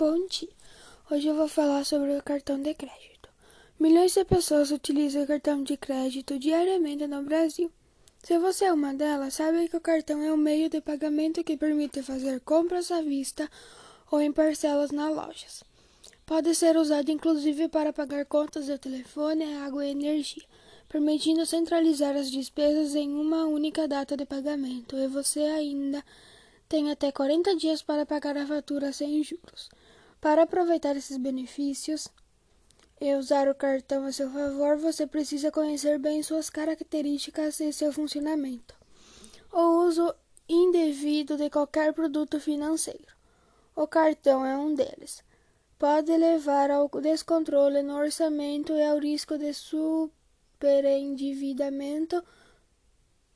Bom dia. Hoje eu vou falar sobre o cartão de crédito. Milhões de pessoas utilizam o cartão de crédito diariamente no Brasil. Se você é uma delas, sabe que o cartão é um meio de pagamento que permite fazer compras à vista ou em parcelas nas lojas. Pode ser usado inclusive para pagar contas de telefone, água e energia, permitindo centralizar as despesas em uma única data de pagamento, e você ainda tem até 40 dias para pagar a fatura sem juros. Para aproveitar esses benefícios e usar o cartão a seu favor, você precisa conhecer bem suas características e seu funcionamento. O uso indevido de qualquer produto financeiro. O cartão é um deles. Pode levar ao descontrole no orçamento e ao risco de superendividamento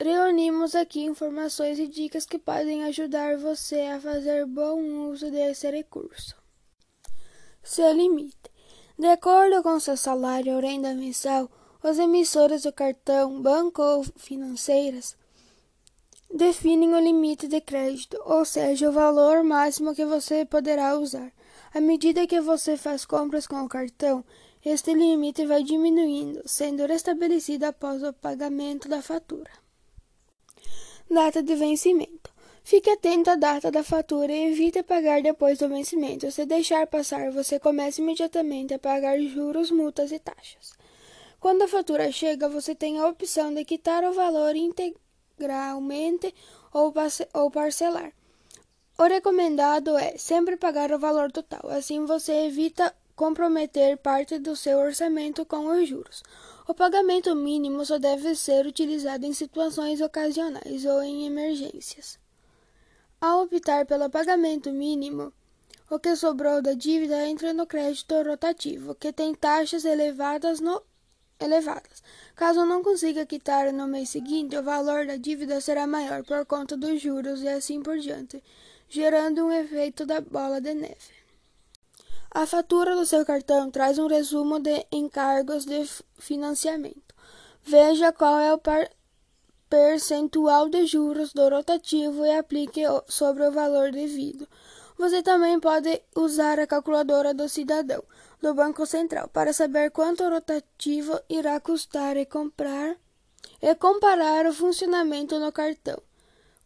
Reunimos aqui informações e dicas que podem ajudar você a fazer bom uso desse recurso. Seu limite. De acordo com seu salário ou renda mensal, os emissores do cartão, banco ou financeiras definem o limite de crédito, ou seja, o valor máximo que você poderá usar. À medida que você faz compras com o cartão, este limite vai diminuindo, sendo restabelecido após o pagamento da fatura. Data de vencimento. Fique atento à data da fatura e evite pagar depois do vencimento. Se deixar passar, você começa imediatamente a pagar juros, multas e taxas. Quando a fatura chega, você tem a opção de quitar o valor integralmente ou, ou parcelar. O recomendado é sempre pagar o valor total, assim você evita comprometer parte do seu orçamento com os juros. O pagamento mínimo só deve ser utilizado em situações ocasionais ou em emergências. Ao optar pelo pagamento mínimo, o que sobrou da dívida entra no crédito rotativo, que tem taxas elevadas no elevadas. Caso não consiga quitar no mês seguinte, o valor da dívida será maior por conta dos juros e assim por diante, gerando um efeito da bola de neve. A fatura do seu cartão traz um resumo de encargos de financiamento. Veja qual é o percentual de juros do rotativo e aplique sobre o valor devido. Você também pode usar a calculadora do cidadão do Banco Central para saber quanto o rotativo irá custar e comprar e comparar o funcionamento no cartão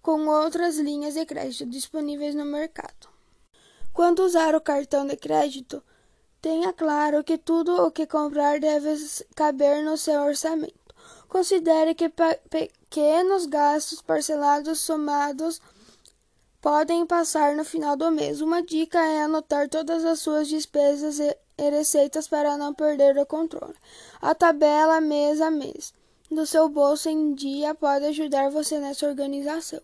com outras linhas de crédito disponíveis no mercado. Quando usar o cartão de crédito, tenha claro que tudo o que comprar deve caber no seu orçamento. Considere que pequenos gastos parcelados somados podem passar no final do mês. Uma dica é anotar todas as suas despesas e receitas para não perder o controle. A tabela mês a mês do seu bolso em dia pode ajudar você nessa organização.